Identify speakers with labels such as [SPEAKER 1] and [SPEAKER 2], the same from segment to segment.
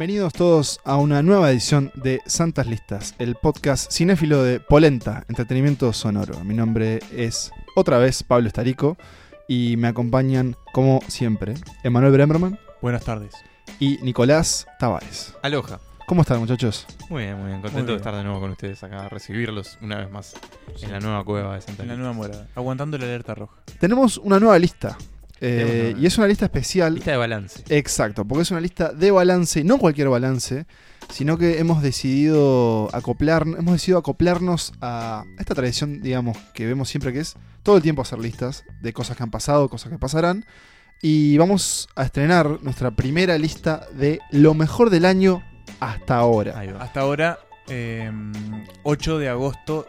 [SPEAKER 1] Bienvenidos todos a una nueva edición de Santas Listas, el podcast cinéfilo de Polenta, entretenimiento sonoro. Mi nombre es otra vez Pablo Estarico y me acompañan, como siempre, Emanuel Bremerman
[SPEAKER 2] Buenas tardes.
[SPEAKER 1] y Nicolás Tavares.
[SPEAKER 3] Aloha.
[SPEAKER 1] ¿Cómo están, muchachos?
[SPEAKER 3] Muy bien, muy bien. Contento
[SPEAKER 2] Muy bien.
[SPEAKER 3] de estar de nuevo con ustedes acá, recibirlos una vez más en la nueva cueva de Santa
[SPEAKER 2] En la nueva morada. Aguantando la alerta roja.
[SPEAKER 1] Tenemos una nueva lista. Eh, y es una lista especial.
[SPEAKER 3] Lista de balance.
[SPEAKER 1] Exacto, porque es una lista de balance, no cualquier balance, sino que hemos decidido acoplar, hemos decidido acoplarnos a esta tradición, digamos, que vemos siempre que es todo el tiempo hacer listas de cosas que han pasado, cosas que pasarán. Y vamos a estrenar nuestra primera lista de lo mejor del año hasta ahora.
[SPEAKER 2] Hasta ahora, eh, 8 de agosto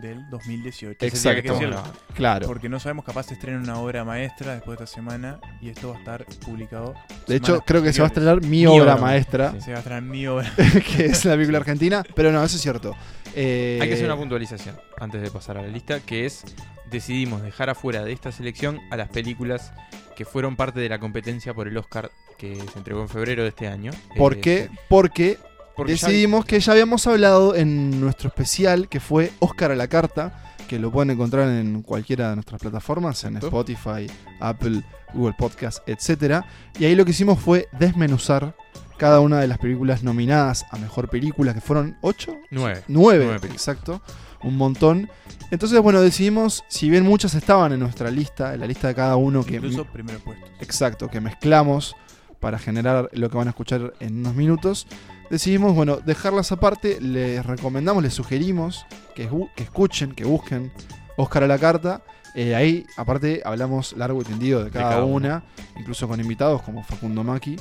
[SPEAKER 2] del 2018.
[SPEAKER 3] Que es el día que
[SPEAKER 1] Exacto. Claro.
[SPEAKER 2] Porque no sabemos, capaz se estrena una obra maestra después de esta semana y esto va a estar publicado.
[SPEAKER 1] De hecho, creo que se va a estrenar mi,
[SPEAKER 3] Mi
[SPEAKER 1] obra
[SPEAKER 3] obra
[SPEAKER 1] maestra,
[SPEAKER 3] Sí.
[SPEAKER 2] Se va a estrenar mi obra.
[SPEAKER 1] que es la película argentina, pero no, eso es cierto. Eh,
[SPEAKER 3] Hay que hacer una puntualización antes de pasar a la lista, que es decidimos dejar afuera de esta selección a las películas que fueron parte de la competencia por el Oscar que se entregó en febrero de este año.
[SPEAKER 1] ¿Por
[SPEAKER 3] Eh,
[SPEAKER 1] qué? Porque
[SPEAKER 3] Porque ya-
[SPEAKER 1] decidimos que ya habíamos hablado en nuestro especial que fue Oscar a la carta, que lo pueden encontrar en cualquiera de nuestras plataformas, en. Spotify, Apple, Google Podcast, etc. Y ahí lo que hicimos fue desmenuzar cada una de las películas nominadas a mejor película, que fueron ocho,
[SPEAKER 3] Nueve.
[SPEAKER 1] nueve,
[SPEAKER 3] Nueve películas.
[SPEAKER 1] exacto, un montón. Entonces, bueno, decidimos, si bien muchas estaban en nuestra lista, en la lista de cada uno que
[SPEAKER 2] Incluso puesto.
[SPEAKER 1] Exacto, que mezclamos para generar lo que van a escuchar en unos minutos. Decidimos, bueno, dejarlas aparte. Les recomendamos, les sugerimos que, escuchen, que busquen Oscar a la carta. Eh, ahí, aparte, hablamos largo y tendido de cada,
[SPEAKER 3] cada
[SPEAKER 1] una, incluso con invitados como Facundo Maki.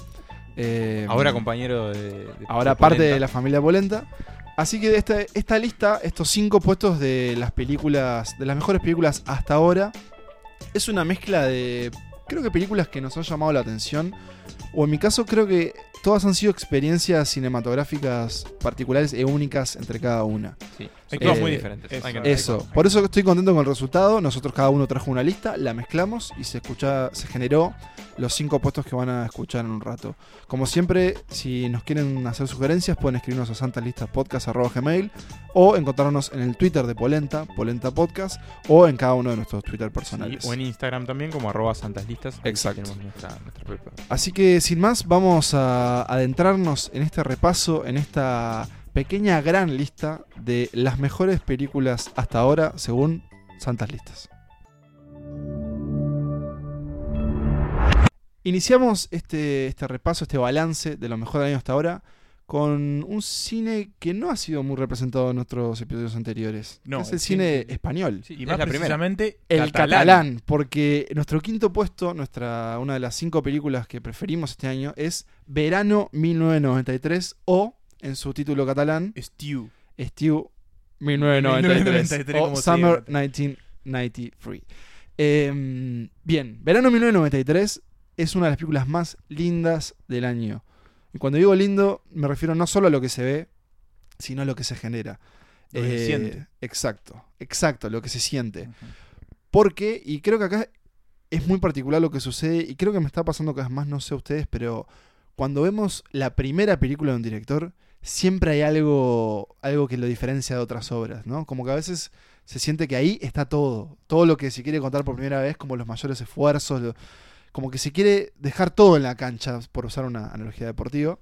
[SPEAKER 1] Eh,
[SPEAKER 3] Ahora compañero de. de-
[SPEAKER 1] ahora
[SPEAKER 3] de
[SPEAKER 1] parte de la familia Polenta. Así que esta, esta lista, estos cinco puestos de las películas, de las mejores películas hasta ahora, es una mezcla de, creo que películas que nos han llamado la atención, o en mi caso creo que todas han sido experiencias cinematográficas particulares e únicas entre cada una.
[SPEAKER 3] Sí,
[SPEAKER 2] Hay que-
[SPEAKER 3] todas
[SPEAKER 1] eh,
[SPEAKER 3] muy diferentes.
[SPEAKER 2] eso.
[SPEAKER 3] Hay que-
[SPEAKER 1] Eso, por eso estoy contento con el resultado. Nosotros cada uno trajo una lista, la mezclamos y se escucha, se generó los cinco puestos que van a escuchar en un rato. Como siempre, si nos quieren hacer sugerencias, pueden escribirnos a santalistaspodcast.gmail o encontrarnos en el Twitter de Polenta, Polenta Podcast, o en cada uno de nuestros Twitter
[SPEAKER 3] Sí,
[SPEAKER 1] personales.
[SPEAKER 3] o en Instagram también, como arroba santaslistas.
[SPEAKER 1] Exacto.
[SPEAKER 3] Tenemos nuestra, nuestra propia-
[SPEAKER 1] Así que sin más, vamos a adentrarnos en este repaso, en esta pequeña gran lista de las mejores películas hasta ahora según Santas Listas. Iniciamos este, este repaso, este balance de lo mejor del año hasta ahora con un cine que no ha sido muy representado en nuestros episodios anteriores.
[SPEAKER 2] No,
[SPEAKER 1] es el
[SPEAKER 2] el
[SPEAKER 1] cine
[SPEAKER 2] cine-
[SPEAKER 1] español.
[SPEAKER 3] Sí,
[SPEAKER 2] Y
[SPEAKER 3] es
[SPEAKER 2] más
[SPEAKER 3] la primera.
[SPEAKER 2] precisamente,
[SPEAKER 1] El catalán. porque nuestro quinto puesto, nuestra, una de las cinco películas que preferimos este año es Verano 1993 o, en su título catalán,
[SPEAKER 2] Stew.
[SPEAKER 1] Estiu 1993
[SPEAKER 2] 1993,
[SPEAKER 1] o
[SPEAKER 2] como se
[SPEAKER 1] Summer
[SPEAKER 2] diga.
[SPEAKER 1] 1993. Eh, bien, Verano 1993 es una de las películas más lindas del año. Y cuando digo lindo, me refiero no solo a lo que se ve, sino a lo que se genera.
[SPEAKER 2] Lo que se
[SPEAKER 1] Eh,
[SPEAKER 2] siente.
[SPEAKER 1] Exacto, exacto, lo que se siente. Porque, y creo que acá es muy particular lo que sucede, y creo que me está pasando cada vez más, no sé ustedes, pero cuando vemos la primera película de un director, siempre hay algo, algo que lo diferencia de otras obras, ¿no? Como que a veces se siente que ahí está todo, todo lo que se quiere contar por primera vez, como los mayores esfuerzos, lo- como que se quiere dejar todo en la cancha, por usar una analogía deportiva.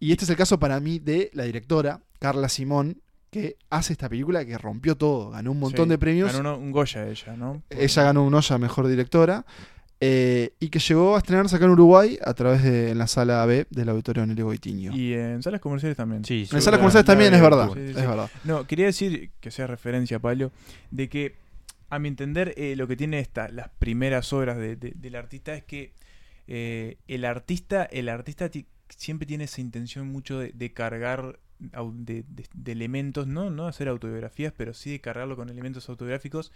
[SPEAKER 1] Y este es el caso para mí de la directora, Carla Simón, que hace esta película que rompió todo, ganó un montón
[SPEAKER 2] Sí,
[SPEAKER 1] de premios.
[SPEAKER 2] Ganó un Goya ella, ¿no?
[SPEAKER 1] Ella ganó un Oya Mejor Directora. Eh, y que llegó a estrenarse acá en Uruguay a través de en la sala B del Auditorio Nelly Goitiño.
[SPEAKER 2] Y en salas comerciales también.
[SPEAKER 3] Sí,
[SPEAKER 1] en salas
[SPEAKER 2] la-
[SPEAKER 1] comerciales
[SPEAKER 2] la
[SPEAKER 1] también, es verdad.
[SPEAKER 2] Virtud. Sí, sí,
[SPEAKER 1] es
[SPEAKER 2] sí.
[SPEAKER 1] verdad.
[SPEAKER 2] No, quería decir, que sea referencia, Pablo, de que a mi entender eh, lo que tiene esta, las primeras obras de- de- del artista es que eh, el artista, el artista ti- siempre tiene esa intención mucho de, de cargar de- de elementos, ¿no? no hacer autobiografías, pero sí de cargarlo con elementos autobiográficos.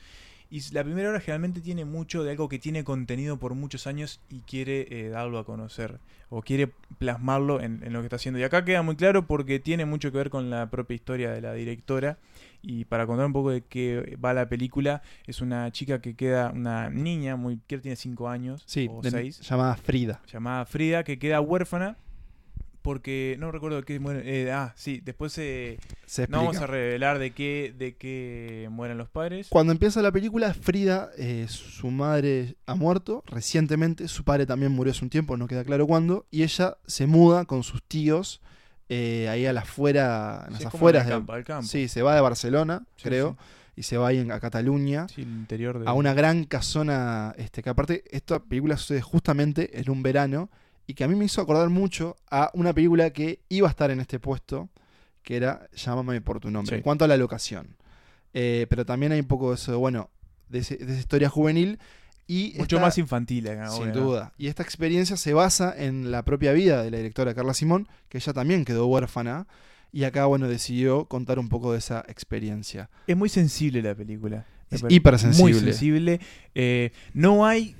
[SPEAKER 2] Y la primera obra generalmente tiene mucho de algo que tiene contenido por muchos años y quiere eh, darlo a conocer o quiere plasmarlo en, en lo que está haciendo. Y acá queda muy claro porque tiene mucho que ver con la propia historia de la directora. Y para contar un poco de qué va la película, es una chica que queda, una niña, muy que tiene 5 años
[SPEAKER 1] Sí,
[SPEAKER 2] o
[SPEAKER 1] de-
[SPEAKER 2] 6,
[SPEAKER 1] llamada Frida.
[SPEAKER 2] llamada Frida, que queda huérfana porque no recuerdo qué mueren. eh, ah, sí, después eh,
[SPEAKER 1] Se
[SPEAKER 2] no vamos a revelar de qué, de qué mueren los padres.
[SPEAKER 1] Cuando empieza la película, Frida, eh, su madre ha muerto recientemente, su padre también murió hace un tiempo, no queda claro cuándo, y ella se muda con sus tíos eh, ahí a las afuera, en
[SPEAKER 2] Sí,
[SPEAKER 1] las afueras
[SPEAKER 2] al
[SPEAKER 1] de-
[SPEAKER 2] campo, al campo.
[SPEAKER 1] Sí, se va de Barcelona,
[SPEAKER 2] Sí,
[SPEAKER 1] creo,
[SPEAKER 2] sí.
[SPEAKER 1] y se va ahí en- a Cataluña.
[SPEAKER 2] Sí, el interior de.
[SPEAKER 1] a una gran casona, este, que aparte esta película sucede justamente en un verano y que a mí me hizo acordar mucho a una película que iba a estar en este puesto, que era Llámame por tu nombre,
[SPEAKER 2] Sí.
[SPEAKER 1] en cuanto a la locación. Eh, pero también hay un poco de eso, bueno, de, ese- de esa historia juvenil y...
[SPEAKER 2] Mucho
[SPEAKER 1] esta-
[SPEAKER 2] más infantil acá,
[SPEAKER 1] sin duda. Y esta experiencia se basa en la propia vida de la directora Carla Simón, que ella también quedó huérfana. Y acá, bueno, decidió contar un poco de esa experiencia.
[SPEAKER 2] Es muy sensible la película.
[SPEAKER 1] Es hipersensible.
[SPEAKER 2] Muy sensible. Eh, no hay.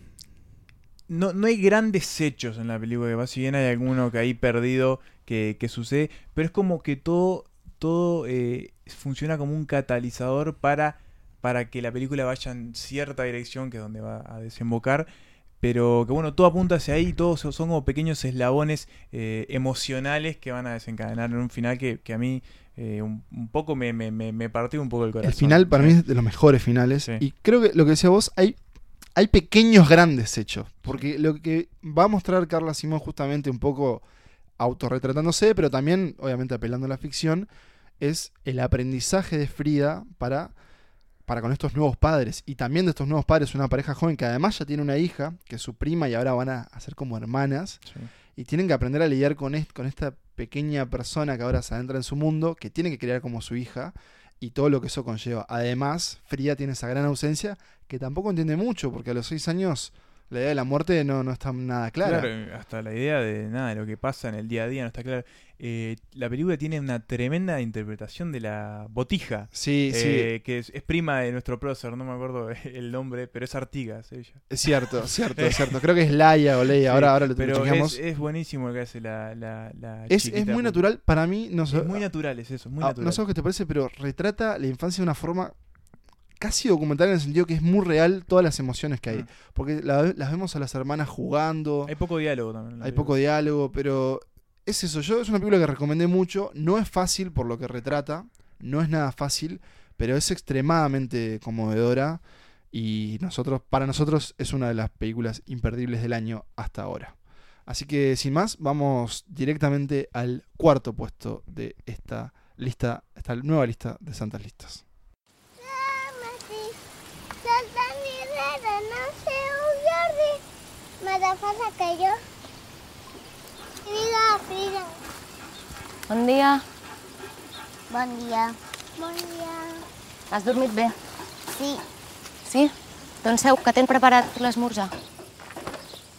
[SPEAKER 2] No, no hay grandes hechos en la película que va, si bien hay alguno que hay perdido que, que sucede, pero es como que todo, todo eh, funciona como un catalizador para, para que la película vaya en cierta dirección, que es donde va a desembocar. Pero que bueno, todo apunta hacia ahí, todos son son como pequeños eslabones eh, emocionales que van a desencadenar en un final que, que a mí eh, un, un poco me, me, me, me partió un poco el corazón.
[SPEAKER 1] El final para
[SPEAKER 2] Sí.
[SPEAKER 1] mí es de los mejores finales.
[SPEAKER 2] Sí.
[SPEAKER 1] Y creo que lo que decía vos, hay, hay pequeños grandes hechos. Porque lo que va a mostrar Carla Simón justamente un poco autorretratándose, pero también obviamente apelando a la ficción, es el aprendizaje de Frida para, para con estos nuevos padres. Y también de estos nuevos padres, una pareja joven que además ya tiene una hija, que es su prima y ahora van a, ser como hermanas.
[SPEAKER 2] Sí.
[SPEAKER 1] Y tienen que aprender a lidiar con, est- con esta pequeña persona que ahora se adentra en su mundo, que tiene que criar como su hija, y todo lo que eso conlleva. Además, Frida tiene esa gran ausencia que tampoco entiende mucho, porque a los seis años la idea de la muerte no, no está nada clara.
[SPEAKER 2] Claro, hasta la idea de nada, de lo que pasa en el día a día no está claro. Eh, la película tiene una tremenda interpretación de la botija,
[SPEAKER 1] Sí,
[SPEAKER 2] eh, que es, es prima de nuestro prócer, no me acuerdo el nombre, pero es Artigas ella.
[SPEAKER 1] sí, es cierto, cierto, es cierto. Creo que es Laia o Leia, ahora, ahora lo,
[SPEAKER 2] Pero es, es buenísimo lo que hace la, la, la
[SPEAKER 1] Es, es muy natural, para mí, no sé,
[SPEAKER 2] Es muy natural, es eso, muy
[SPEAKER 1] ah,
[SPEAKER 2] natural.
[SPEAKER 1] no sé qué te parece, pero retrata la infancia de una forma casi documental en el sentido que es muy real todas las emociones que hay.
[SPEAKER 2] Mm.
[SPEAKER 1] Porque la- las vemos a las hermanas jugando,
[SPEAKER 2] Hay poco diálogo también.
[SPEAKER 1] hay poco diálogo, pero es eso. Yo es una película que recomendé mucho. No es fácil por lo que retrata, no es nada fácil, pero es extremadamente conmovedora y nosotros, para nosotros es una de las películas imperdibles del año hasta ahora. Así que sin más, vamos directamente al cuarto puesto de esta lista, esta nueva lista de santas listas.
[SPEAKER 4] Salta ni rara, no sé un jardi. Me da que yo. Frida, Frida.
[SPEAKER 5] Bon dia.
[SPEAKER 4] Bon dia. Bon dia.
[SPEAKER 5] Has dormit bé?
[SPEAKER 4] Sí,
[SPEAKER 5] Sí? Doncs seu, que t'hem preparat l'esmorzar.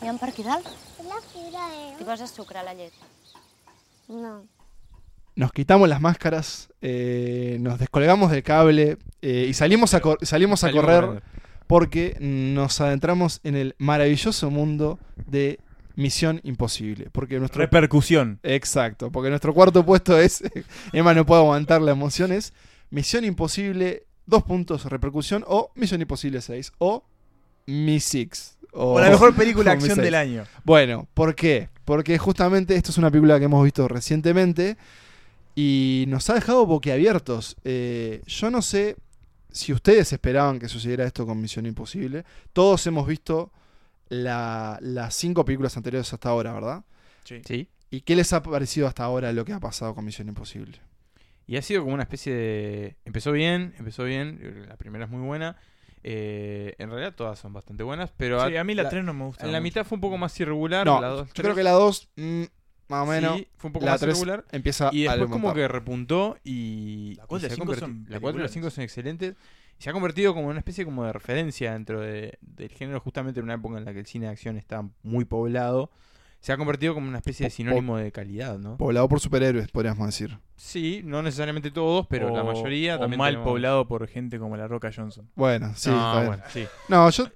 [SPEAKER 5] Anem per aquí dalt?
[SPEAKER 4] la Frida,
[SPEAKER 5] T'hi
[SPEAKER 4] eh?
[SPEAKER 5] poses sucre a la llet.
[SPEAKER 4] No.
[SPEAKER 1] Nos quitamos las máscaras, eh, nos descolgamos del cable eh, y salimos a, cor- salimos a
[SPEAKER 3] Salimos
[SPEAKER 1] correr. Porque nos adentramos en el maravilloso mundo de Misión Imposible. Porque nuestro
[SPEAKER 2] Repercusión.
[SPEAKER 1] Exacto, porque nuestro cuarto puesto es, Emma no puede aguantar la emoción, es Misión Imposible, dos puntos, repercusión, o Misión Imposible 6, o Mi Six.
[SPEAKER 2] O la mejor película de acción del año.
[SPEAKER 1] Bueno, ¿por qué? Porque justamente esto es una película que hemos visto recientemente y nos ha dejado boquiabiertos. Eh, yo no sé si ustedes esperaban que sucediera esto con Misión Imposible. Todos hemos visto la- las cinco películas anteriores hasta ahora, ¿verdad?
[SPEAKER 2] Sí.
[SPEAKER 3] Sí.
[SPEAKER 1] ¿Y qué les ha parecido hasta ahora lo que ha pasado con Misión Imposible?
[SPEAKER 3] Y ha sido como una especie de... Empezó bien, empezó bien. La primera es muy buena. Eh, en realidad todas son bastante buenas, pero
[SPEAKER 2] Sí, a mí la
[SPEAKER 3] la,
[SPEAKER 2] 3 no me gusta.
[SPEAKER 3] en la
[SPEAKER 2] mucho.
[SPEAKER 3] mitad fue un poco más irregular.
[SPEAKER 1] No,
[SPEAKER 3] la dos,
[SPEAKER 1] yo creo que la 2, más o menos,
[SPEAKER 3] Sí, fue un poco
[SPEAKER 1] la
[SPEAKER 3] más
[SPEAKER 1] 3
[SPEAKER 3] irregular.
[SPEAKER 1] empieza
[SPEAKER 3] Y
[SPEAKER 1] a
[SPEAKER 3] después como que repuntó y...
[SPEAKER 2] La cuatro y
[SPEAKER 3] y
[SPEAKER 2] la
[SPEAKER 3] se ha
[SPEAKER 2] cinco
[SPEAKER 3] converti-
[SPEAKER 2] son
[SPEAKER 3] La 4 y la
[SPEAKER 2] peliculares.
[SPEAKER 3] 5 son excelentes. Y se ha convertido como en una especie como de referencia dentro de- del género, justamente en una época en la que el cine de acción está muy poblado. Se ha convertido como una especie de sinónimo de calidad, ¿no?
[SPEAKER 1] Poblado por superhéroes, podríamos decir.
[SPEAKER 3] Sí, no necesariamente todos, pero la mayoría
[SPEAKER 2] o
[SPEAKER 3] también
[SPEAKER 2] mal
[SPEAKER 3] tenemos-
[SPEAKER 2] poblado por gente como la Roca Johnson.
[SPEAKER 1] Bueno, sí,
[SPEAKER 3] no, bueno, sí.
[SPEAKER 1] No, yo eh,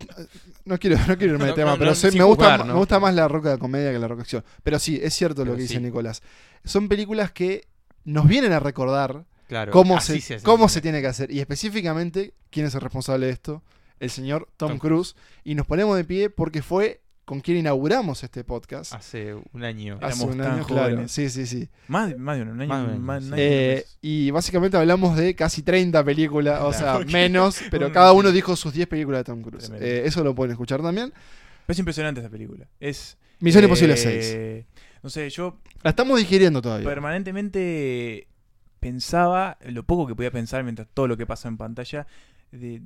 [SPEAKER 1] no quiero, no quiero irme de
[SPEAKER 3] No,
[SPEAKER 1] tema,
[SPEAKER 3] no,
[SPEAKER 1] pero
[SPEAKER 3] no,
[SPEAKER 1] sé-
[SPEAKER 3] sin
[SPEAKER 1] me, gusta, me gusta más la roca de comedia que la roca acción. Pero sí, es cierto lo que dice. Nicolás. Son películas que nos vienen a recordar
[SPEAKER 3] Claro,
[SPEAKER 1] cómo, se, cómo se tiene que hacer. Y específicamente, ¿quién es el responsable de esto? El señor Tom,
[SPEAKER 3] Tom
[SPEAKER 1] Cruise. Y nos ponemos de pie porque fue con quien inauguramos este podcast.
[SPEAKER 3] Hace un año.
[SPEAKER 1] Hace
[SPEAKER 2] éramos
[SPEAKER 1] un
[SPEAKER 2] tan
[SPEAKER 1] año, claro.
[SPEAKER 2] jóvenes.
[SPEAKER 1] Sí, sí, sí.
[SPEAKER 2] Más, más de un año.
[SPEAKER 3] Más de un año,
[SPEAKER 2] más-
[SPEAKER 3] sí.
[SPEAKER 1] Eh, y básicamente hablamos de casi 30 películas, o sea,
[SPEAKER 2] porque-
[SPEAKER 1] menos, pero cada uno dijo sus 10 películas de Tom Cruise. Eh, eso lo pueden escuchar también.
[SPEAKER 2] Pero es impresionante esta película. Es.
[SPEAKER 1] Misión
[SPEAKER 2] eh,
[SPEAKER 1] Imposible 6.
[SPEAKER 2] No sé, yo
[SPEAKER 1] La estamos digiriendo todavía.
[SPEAKER 2] permanentemente pensaba, lo poco que podía pensar mientras todo lo que pasa en pantalla, de,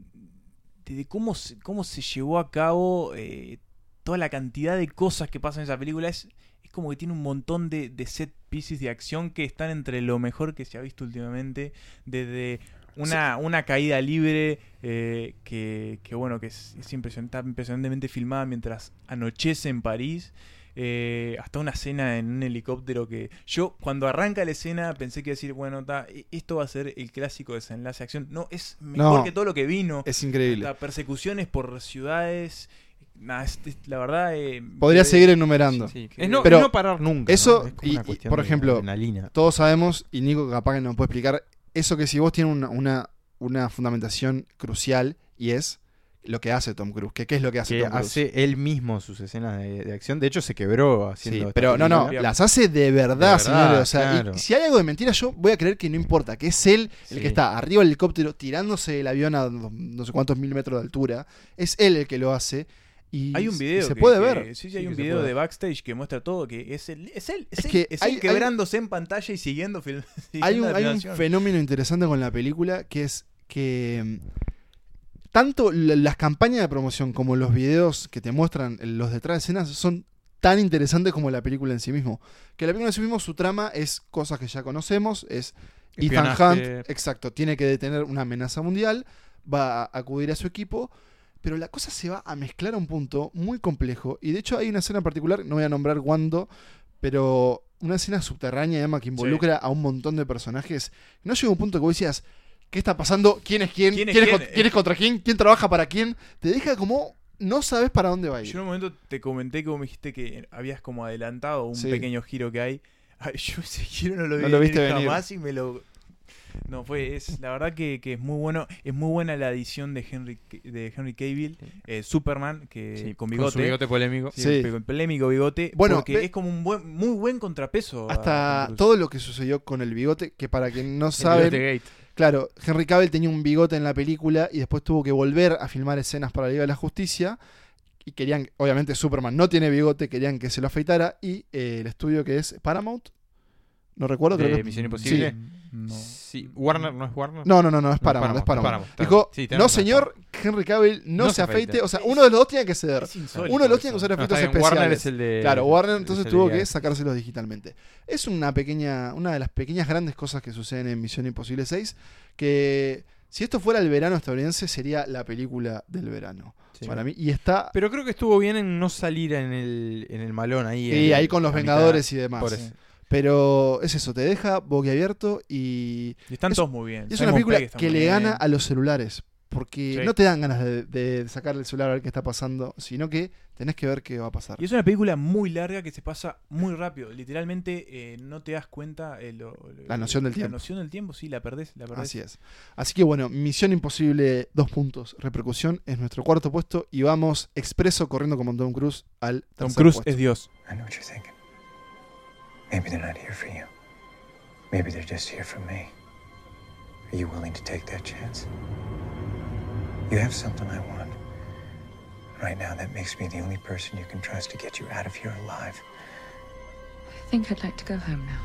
[SPEAKER 2] de- de cómo, se, cómo se llevó a cabo eh, toda la cantidad de cosas que pasan en esa película. Es, es como que tiene un montón de, de set pieces de acción que están entre lo mejor que se ha visto últimamente. Desde una, una caída libre eh, que, que, bueno, que es, es impresionante, está impresionantemente filmada mientras anochece en París. eh, hasta una escena en un helicóptero que yo cuando arranca la escena pensé que iba a decir, bueno, ta, e- esto va a ser el clásico desenlace de acción. No, es mejor
[SPEAKER 1] No.
[SPEAKER 2] que todo lo que vino.
[SPEAKER 1] Es increíble.
[SPEAKER 2] Hasta persecuciones por ciudades. Nah, es- es- la verdad... eh,
[SPEAKER 1] Podría seguir enumerando.
[SPEAKER 3] Sí,
[SPEAKER 2] Que-
[SPEAKER 3] es no,
[SPEAKER 1] Pero
[SPEAKER 3] es no parar nunca.
[SPEAKER 1] eso,
[SPEAKER 3] ¿no? Es como
[SPEAKER 1] y-
[SPEAKER 3] una
[SPEAKER 1] y,
[SPEAKER 3] cuestión
[SPEAKER 1] por ejemplo,
[SPEAKER 3] adrenalina.
[SPEAKER 1] Todos sabemos, y Nico capaz que nos puede explicar, eso que si vos tienes una, una, una fundamentación crucial y es lo que hace Tom Cruise. Que, ¿Qué es lo que hace
[SPEAKER 3] que
[SPEAKER 1] Tom Cruise?
[SPEAKER 3] hace él mismo sus escenas de, de acción. De hecho, se quebró haciendo.
[SPEAKER 1] Sí, pero no, no,
[SPEAKER 3] película.
[SPEAKER 1] las hace de verdad,
[SPEAKER 3] De verdad,
[SPEAKER 1] señores. O sea, y si hay algo de mentira, yo voy a creer que no importa, que es él el que está arriba del helicóptero tirándose el avión a no sé cuántos mil metros de altura. Es él el que lo hace. Y
[SPEAKER 2] Hay un video
[SPEAKER 1] y se
[SPEAKER 2] que-
[SPEAKER 1] puede
[SPEAKER 2] que-
[SPEAKER 1] ver.
[SPEAKER 2] sí, sí, hay
[SPEAKER 3] Sí,
[SPEAKER 2] un video de backstage que muestra todo, que es él, es él, es,
[SPEAKER 1] Es
[SPEAKER 2] él,
[SPEAKER 1] que
[SPEAKER 2] es
[SPEAKER 1] hay-
[SPEAKER 2] él
[SPEAKER 1] hay-
[SPEAKER 2] quebrándose en pantalla y siguiendo film.
[SPEAKER 1] Hay un,
[SPEAKER 2] la
[SPEAKER 1] hay un
[SPEAKER 2] filmación.
[SPEAKER 1] fenómeno interesante con la película que es que mm, tanto la- las campañas de promoción como los videos que te muestran eh, los detrás de escenas son tan interesantes como la película en sí mismo. Que la película en sí mismo, su trama es cosas que ya conocemos, es Ethan. Hunt, exacto, tiene que detener una amenaza mundial, va a acudir a su equipo, pero la cosa se va a mezclar a un punto muy complejo. Y de hecho hay una escena en particular, no voy a nombrar cuándo, pero una escena subterránea Emma, que involucra a un montón de personajes. No llega un punto que vos decías, ¿qué está pasando? ¿Quién es quién?
[SPEAKER 2] ¿Quién es
[SPEAKER 1] ¿Quién, es,
[SPEAKER 2] quién?
[SPEAKER 1] con- quién es contra quién? ¿Quién trabaja para quién? Te deja como no sabes para dónde va a ir.
[SPEAKER 2] Yo en un momento te comenté que vos me dijiste que habías como adelantado un
[SPEAKER 1] Sí.
[SPEAKER 2] pequeño giro que hay. Ay, yo ese giro no lo vi
[SPEAKER 1] No lo
[SPEAKER 2] venir
[SPEAKER 1] viste venir.
[SPEAKER 2] jamás y me lo... No, fue, es, la verdad que, que es muy bueno, es muy buena la edición de Henry, de Henry Cavill, eh, Superman, que
[SPEAKER 3] Sí,
[SPEAKER 2] con
[SPEAKER 3] su
[SPEAKER 2] bigote.
[SPEAKER 3] bigote polémico.
[SPEAKER 2] Sí, con polémico bigote.
[SPEAKER 1] Bueno,
[SPEAKER 2] porque
[SPEAKER 1] ve-
[SPEAKER 2] es como un buen, muy buen contrapeso.
[SPEAKER 1] Hasta todo lo que sucedió con el bigote, que para quien no
[SPEAKER 3] El
[SPEAKER 1] sabe,
[SPEAKER 3] bigote gate.
[SPEAKER 1] claro, Henry Cavill tenía un bigote en la película y después tuvo que volver a filmar escenas para la Liga de la Justicia. Y querían, obviamente Superman no tiene bigote, querían que se lo afeitara. Y eh, el estudio que es Paramount, no recuerdo,
[SPEAKER 3] ¿De
[SPEAKER 1] creo que
[SPEAKER 3] Misión
[SPEAKER 1] sí.
[SPEAKER 2] No.
[SPEAKER 3] Sí. Warner, ¿no es Warner?
[SPEAKER 1] No, no, no, no, es
[SPEAKER 3] No,
[SPEAKER 1] Paramount, es Paramount. Dijo.
[SPEAKER 3] Sí,
[SPEAKER 1] no señor, Henry Cavill no,
[SPEAKER 3] No
[SPEAKER 1] se
[SPEAKER 3] se
[SPEAKER 1] afeite. O sea, uno de los dos tiene que ceder. Uno de los
[SPEAKER 2] eso.
[SPEAKER 1] tiene que usar
[SPEAKER 3] No,
[SPEAKER 1] efectos
[SPEAKER 3] bien,
[SPEAKER 1] especiales.
[SPEAKER 3] Warner es el de.
[SPEAKER 1] Claro, Warner
[SPEAKER 3] es
[SPEAKER 1] entonces tuvo que sacárselos digitalmente. Es una pequeña, una de las pequeñas grandes cosas que suceden en Misión Imposible 6, que si esto fuera el verano estadounidense sería la película del verano
[SPEAKER 3] Sí.
[SPEAKER 1] para mí y está
[SPEAKER 3] Pero creo que estuvo bien en no salir en el, en el malón ahí. en-
[SPEAKER 1] ahí con los
[SPEAKER 3] mitad.
[SPEAKER 1] Vengadores y demás.
[SPEAKER 3] Por eso.
[SPEAKER 1] Pero es eso, te deja boquiabierto y
[SPEAKER 2] Y están
[SPEAKER 1] Es-
[SPEAKER 2] todos muy bien.
[SPEAKER 1] es
[SPEAKER 2] Simon
[SPEAKER 1] una película
[SPEAKER 2] Pegg
[SPEAKER 1] que le
[SPEAKER 2] bien.
[SPEAKER 1] gana a los celulares. Porque
[SPEAKER 2] Sí.
[SPEAKER 1] no te dan ganas de, de sacarle el celular a ver qué está pasando, sino que tenés que ver qué va a pasar.
[SPEAKER 2] Y es una película muy larga que se pasa muy rápido. Literalmente eh, no te das cuenta. eh, lo- lo-
[SPEAKER 1] La noción del
[SPEAKER 2] La
[SPEAKER 1] tiempo.
[SPEAKER 2] noción del tiempo, sí, la perdés. La perdés.
[SPEAKER 1] Así es. Así que bueno, Misión Imposible, dos puntos, repercusión, es nuestro cuarto puesto y vamos expreso corriendo como Tom Cruise al
[SPEAKER 2] Tom
[SPEAKER 1] tercer
[SPEAKER 2] Cruise
[SPEAKER 1] puesto.
[SPEAKER 2] es Dios.
[SPEAKER 6] I know what you're thinking. Maybe they're not here for you. Maybe they're just here for me. Are you willing to take that chance? You have something I want. Right now, that makes me the only person you can trust to get you out of here alive.
[SPEAKER 7] I think I'd like to go home now.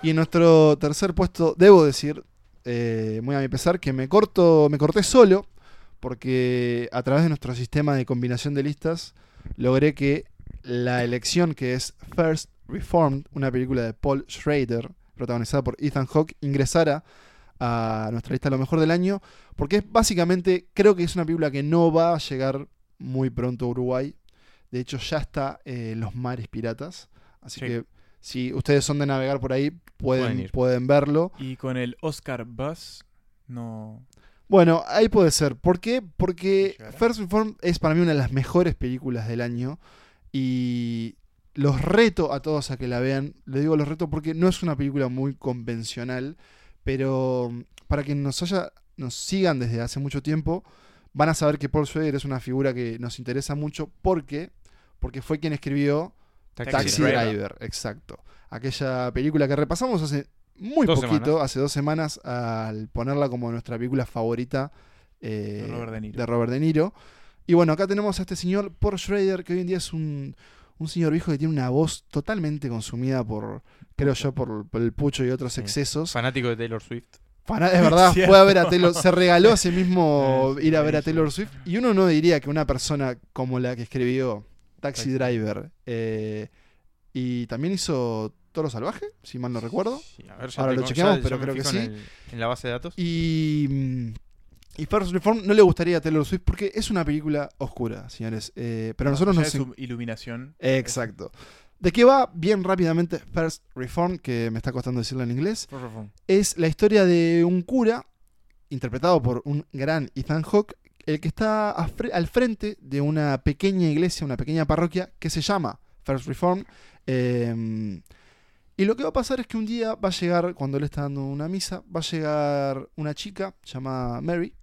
[SPEAKER 1] Y en nuestro tercer puesto, debo decir, eh, muy a mi pesar, que me corto, me corté solo, porque a través de nuestro sistema de combinación de listas, logré que la elección que es First Reformed, una película de Paul Schrader, protagonizada por Ethan Hawke, ingresara a nuestra lista lo mejor del año, porque es básicamente, creo que es una película que no va a llegar muy pronto a Uruguay. De hecho, ya está eh, en los mares piratas. Así
[SPEAKER 2] Sí.
[SPEAKER 1] que si ustedes son de navegar por ahí, pueden,
[SPEAKER 3] Pueden
[SPEAKER 1] pueden verlo.
[SPEAKER 2] Y con el Oscar Buzz, no.
[SPEAKER 1] Bueno, ahí puede ser. ¿Por qué? Porque. First Reform es para mí una de las mejores películas del año. Y los reto a todos a que la vean. Les digo los reto porque no es una película muy convencional. Pero mm, para quien nos haya, nos sigan desde hace mucho tiempo, van a saber que Paul Schrader es una figura que nos interesa mucho porque, porque fue quien escribió
[SPEAKER 2] Taxi
[SPEAKER 1] Taxi,
[SPEAKER 2] Driver.
[SPEAKER 1] Driver. exacto. Aquella película que repasamos hace muy
[SPEAKER 3] Dos
[SPEAKER 1] poquito,
[SPEAKER 3] semanas.
[SPEAKER 1] hace dos semanas, al ponerla como nuestra película favorita eh,
[SPEAKER 2] De Robert De Niro.
[SPEAKER 1] de Robert De Niro. Y bueno, acá tenemos a este señor Paul Schrader, que hoy en día es un, un señor viejo que tiene una voz totalmente consumida por, creo yo, por, por el pucho y otros excesos.
[SPEAKER 3] Fanático de Taylor Swift.
[SPEAKER 1] Fana- es verdad, fue a ver a Taylor, se regaló a sí mismo ir a ver a. Taylor Swift. Y uno no diría que una persona como la que escribió Taxi
[SPEAKER 2] Taxi.
[SPEAKER 1] Driver eh, y también hizo Toro Salvaje, si mal no recuerdo.
[SPEAKER 3] Sí, a ver, ya
[SPEAKER 1] Ahora lo chequeamos,
[SPEAKER 3] ya-
[SPEAKER 1] pero creo que
[SPEAKER 3] en
[SPEAKER 1] sí.
[SPEAKER 3] el- en la base de datos.
[SPEAKER 1] Y, mm, y First Reform no le gustaría a Taylor Swift porque es una película oscura, señores. Eh, pero a nosotros
[SPEAKER 2] Ya
[SPEAKER 1] nos
[SPEAKER 2] es su iluminación.
[SPEAKER 1] Exacto. ¿De qué va? Bien rápidamente, First Reform, que me está costando decirlo en inglés, es la historia de un cura, interpretado por un gran Ethan Hawke, el que está al frente de una pequeña iglesia, una pequeña parroquia, que se llama First Reform. Eh, y lo que va a pasar es que un día va a llegar, cuando él está dando una misa, va a llegar una chica llamada Mary,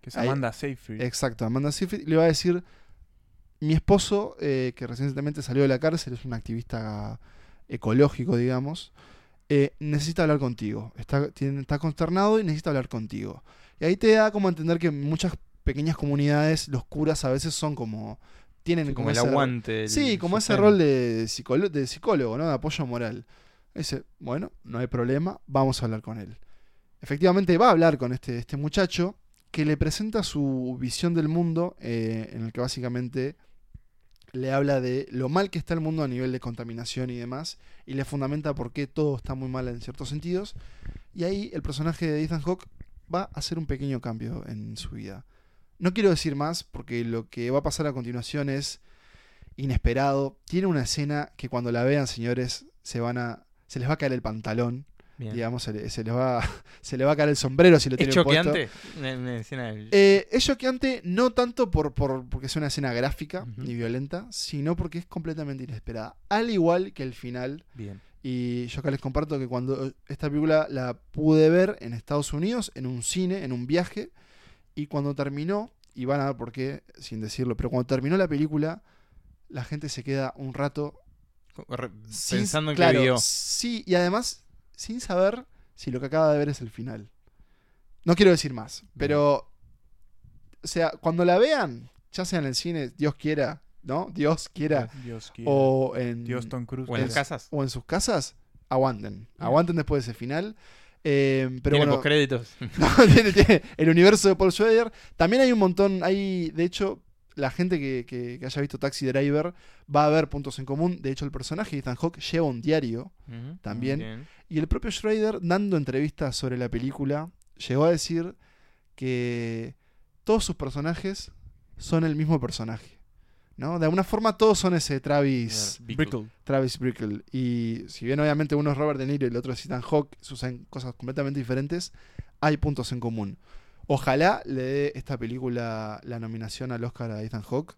[SPEAKER 2] Que es
[SPEAKER 1] Ahí-
[SPEAKER 2] Amanda Seyfried.
[SPEAKER 1] Exacto, Amanda Seyfried le va a decir, mi esposo, eh, que recientemente salió de la cárcel, es un activista ecológico, digamos, eh, necesita hablar contigo. Está, tiene- está consternado y necesita hablar contigo. Y ahí te da como a entender que en muchas pequeñas comunidades los curas a veces son como... Tienen
[SPEAKER 3] Sí,
[SPEAKER 1] como,
[SPEAKER 3] como el
[SPEAKER 1] ese-
[SPEAKER 3] aguante.
[SPEAKER 1] Sí, como ese rol de, psicólogo, de psicólogo, ¿no? De apoyo moral. Dice, bueno, no hay problema, vamos a hablar con él. Efectivamente va a hablar con este, este muchacho que le presenta su visión del mundo, eh, en el que básicamente le habla de lo mal que está el mundo a nivel de contaminación y demás, y le fundamenta por qué todo está muy mal en ciertos sentidos. Y ahí el personaje de Ethan Hawke va a hacer un pequeño cambio en su vida. No quiero decir más porque lo que va a pasar a continuación es inesperado. Tiene una escena que cuando la vean, señores, se van a se les va a caer el pantalón,
[SPEAKER 3] Bien.
[SPEAKER 1] digamos, se, le- se les va se le va a caer el sombrero si lo
[SPEAKER 3] ¿Es
[SPEAKER 1] tienen puesto.
[SPEAKER 3] choqueante? Escena del-
[SPEAKER 1] Eh, es choqueante no tanto por, por- porque es una escena gráfica
[SPEAKER 3] Ujú.
[SPEAKER 1] ni violenta, sino porque es completamente inesperada. Al igual que el final.
[SPEAKER 3] Bien.
[SPEAKER 1] Y yo acá les comparto que cuando esta película la pude ver en Estados Unidos, en un cine, en un viaje, y cuando terminó, y van a ver por qué, sin decirlo, pero cuando terminó la película, la gente se queda un rato
[SPEAKER 3] Re-
[SPEAKER 1] sin-
[SPEAKER 3] Pensando en
[SPEAKER 1] claro,
[SPEAKER 3] que vio.
[SPEAKER 1] Sí, y además sin saber si lo que acaba de ver es el final. No quiero decir más, pero. O sea, cuando la vean, ya sea en el cine, Dios quiera, ¿no? Dios quiera,
[SPEAKER 2] Dios quiera.
[SPEAKER 1] o en,
[SPEAKER 2] Dios Tom Cruise.
[SPEAKER 3] O en casas.
[SPEAKER 1] o en sus casas, aguanten. Aguanten después de ese final. Eh, pero
[SPEAKER 3] Tiene
[SPEAKER 1] bueno,
[SPEAKER 3] postcréditos.
[SPEAKER 1] no, tiene- tiene el universo de Paul Schrader. También hay un montón, hay, de hecho, la gente que, que- que haya visto Taxi Driver va a ver puntos en común. De hecho, el personaje de Ethan Hawke lleva un diario. También.
[SPEAKER 3] Bien.
[SPEAKER 1] Y el propio Schrader, dando entrevistas sobre la película, llegó a decir que todos sus personajes son el mismo personaje. ¿No? De alguna forma todos son ese Travis,
[SPEAKER 2] Brickle.
[SPEAKER 1] Travis Bickle. Y si bien obviamente uno es Robert De Niro y el otro es Ethan Hawke, se usan cosas completamente diferentes, hay puntos en común. Ojalá le dé esta película la nominación al Oscar a Ethan Hawke.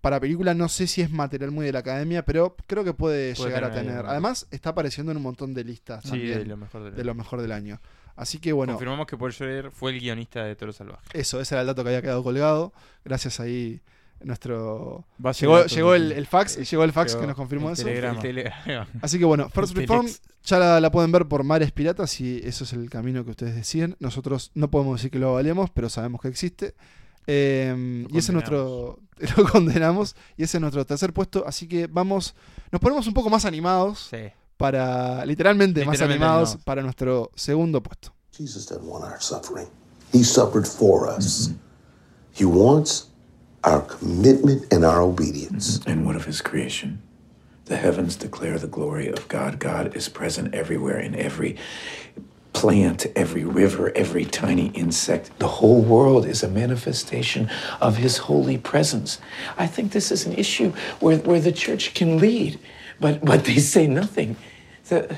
[SPEAKER 1] Para película no sé si es material muy de la academia, pero creo que puede,
[SPEAKER 3] Puede
[SPEAKER 1] llegar a
[SPEAKER 3] tener
[SPEAKER 1] Además, está apareciendo en un montón de listas
[SPEAKER 3] Sí,
[SPEAKER 1] también
[SPEAKER 3] de lo mejor de,
[SPEAKER 1] de lo mejor del año. Así que bueno,
[SPEAKER 3] Confirmamos que Paul Schrader fue el guionista de Toro Salvaje.
[SPEAKER 1] eso, ese era el dato que había quedado colgado. Gracias ahí nuestro... Llegó, llegó el, el fax, llegó el fax
[SPEAKER 3] Llegó
[SPEAKER 1] que nos confirmó
[SPEAKER 2] el
[SPEAKER 1] eso.
[SPEAKER 2] telegrama.
[SPEAKER 3] El telegrama.
[SPEAKER 1] Así que bueno, First Reform ya la, la pueden ver por Mares Piratas y eso es el camino que ustedes deciden. Nosotros no podemos decir que lo valemos, pero sabemos que existe. Eh,
[SPEAKER 2] Lo
[SPEAKER 1] y ese es nuestro. Lo condenamos. Y ese es nuestro tercer puesto. Así que vamos. Nos ponemos un poco más animados
[SPEAKER 3] Sí.
[SPEAKER 1] para. Literalmente, más animados
[SPEAKER 3] animados.
[SPEAKER 1] para nuestro segundo puesto.
[SPEAKER 8] Jesus doesn't want our suffering. He suffered for us. He wants our commitment and our obedience.
[SPEAKER 9] And what of his creation? The heavens declare the glory of God. God is present everywhere in every plant, every river, every tiny insect. The whole world is a manifestation of his holy presence. I think this is an issue where, where the church can lead, but, but they say nothing. The,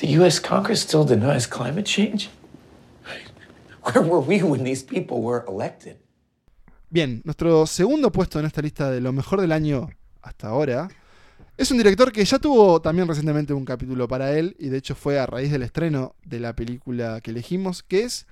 [SPEAKER 9] the U.S. Congress still denies climate change. Where were we when these people were elected?
[SPEAKER 1] Bien, nuestro segundo puesto en esta lista de lo mejor del año hasta ahora Es un director que ya tuvo también recientemente un capítulo para él, y de hecho fue a raíz del estreno de la película que elegimos, que es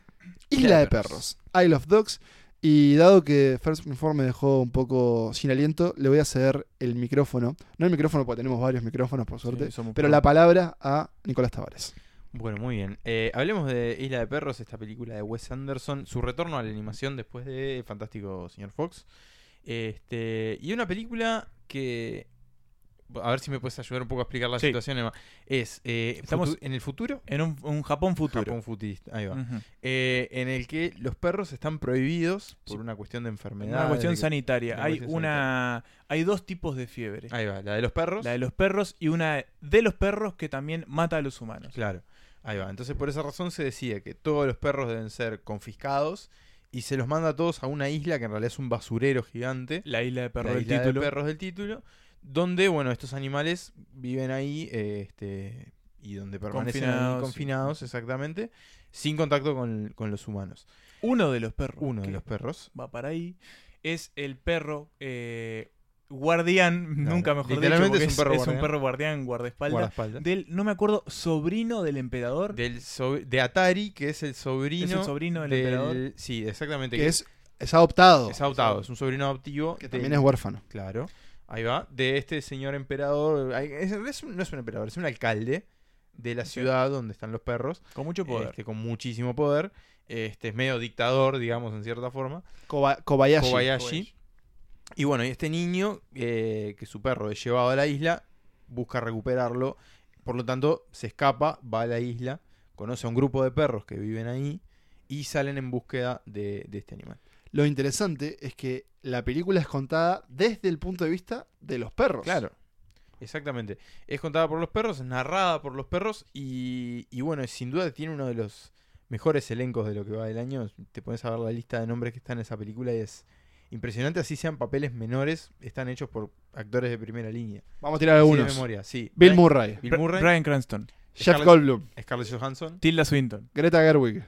[SPEAKER 1] Isla de Perros, Isle of Dogs. Y dado que First Inform me dejó un poco sin aliento, le voy a ceder el micrófono. No el micrófono porque tenemos varios micrófonos, por suerte,
[SPEAKER 2] Sí,
[SPEAKER 1] pero la palabra a Nicolás Tavares.
[SPEAKER 3] Bueno, muy bien. Eh, hablemos de Isla de Perros, esta película de Wes Anderson, su retorno a la animación después de Fantástico Señor Fox. Este, y una película que... A ver si me puedes ayudar un poco a explicar la
[SPEAKER 2] Sí.
[SPEAKER 3] situación. Emma. Es eh,
[SPEAKER 2] Estamos
[SPEAKER 3] en el futuro.
[SPEAKER 2] En un, un Japón futuro.
[SPEAKER 3] Japón futurista, ahí va. Eh, en el que los perros están prohibidos por
[SPEAKER 2] Sí.
[SPEAKER 3] una cuestión de enfermedad.
[SPEAKER 2] Una cuestión sanitaria.
[SPEAKER 3] una
[SPEAKER 2] Hay
[SPEAKER 3] cuestión
[SPEAKER 2] una, hay dos tipos de fiebre.
[SPEAKER 3] Ahí va, la de los perros.
[SPEAKER 2] La de los perros y una de los perros que también mata a los humanos.
[SPEAKER 3] Claro, ahí va. Entonces por esa razón se decide que todos los perros deben ser confiscados y se los manda a todos a una isla que en realidad es un basurero gigante.
[SPEAKER 2] La isla de perros
[SPEAKER 3] la
[SPEAKER 2] del
[SPEAKER 3] isla de
[SPEAKER 2] título.
[SPEAKER 3] perros del título, donde bueno estos animales viven ahí, eh, este y donde permanecen ahí
[SPEAKER 2] Confinados,
[SPEAKER 3] confinados,
[SPEAKER 2] sí.
[SPEAKER 3] exactamente, sin contacto con, con los humanos.
[SPEAKER 2] Uno de los perros.
[SPEAKER 3] Uno de los perros.
[SPEAKER 2] Va para ahí. Es el perro eh, guardián,
[SPEAKER 3] Claro.
[SPEAKER 2] nunca mejor dicho,
[SPEAKER 3] Literalmente
[SPEAKER 2] porque
[SPEAKER 3] es un perro
[SPEAKER 2] es
[SPEAKER 3] guardián.
[SPEAKER 2] un perro guardián, guardaespaldas.
[SPEAKER 3] Guardaespaldas.
[SPEAKER 2] Del, no me acuerdo, sobrino del emperador.
[SPEAKER 3] Del so- de Atari, que es el sobrino.
[SPEAKER 2] Es el sobrino del emperador.
[SPEAKER 3] Sí, exactamente.
[SPEAKER 1] Que es, es adoptado,
[SPEAKER 3] es adoptado, es un sobrino adoptivo.
[SPEAKER 1] que
[SPEAKER 3] del-
[SPEAKER 1] también es huérfano.
[SPEAKER 3] Claro, ahí va. De este señor emperador. es- es un- no es un emperador, es un alcalde de la ciudad donde están los perros.
[SPEAKER 2] con mucho poder.
[SPEAKER 3] este, con muchísimo poder. Este es medio dictador, digamos, en cierta forma.
[SPEAKER 1] Koba- Kobayashi.
[SPEAKER 3] Kobayashi.
[SPEAKER 2] Kobayashi.
[SPEAKER 3] Y bueno, y este niño, eh, que su perro es llevado a la isla, busca recuperarlo. Por lo tanto, se escapa, va a la isla, conoce a un grupo de perros que viven ahí y salen en búsqueda de, de este animal.
[SPEAKER 1] Lo interesante es que la película es contada desde el punto de vista de los perros.
[SPEAKER 3] Claro. Exactamente. Es contada por los perros, narrada por los perros y, y bueno, sin duda tiene uno de los mejores elencos de lo que va del año. Te pones a ver la lista de nombres que están en esa película y es impresionante. Así sean papeles menores, están hechos por actores de primera línea.
[SPEAKER 1] Vamos a tirar
[SPEAKER 3] de
[SPEAKER 1] algunos.
[SPEAKER 3] memoria, sí.
[SPEAKER 1] Bill
[SPEAKER 3] Brian-
[SPEAKER 1] Murray,
[SPEAKER 3] Bill Murray,
[SPEAKER 2] Bryan Cranston.
[SPEAKER 1] Jeff Goldblum,
[SPEAKER 3] Scarlett Johansson,
[SPEAKER 2] Tilda Swinton.
[SPEAKER 1] Greta Gerwig.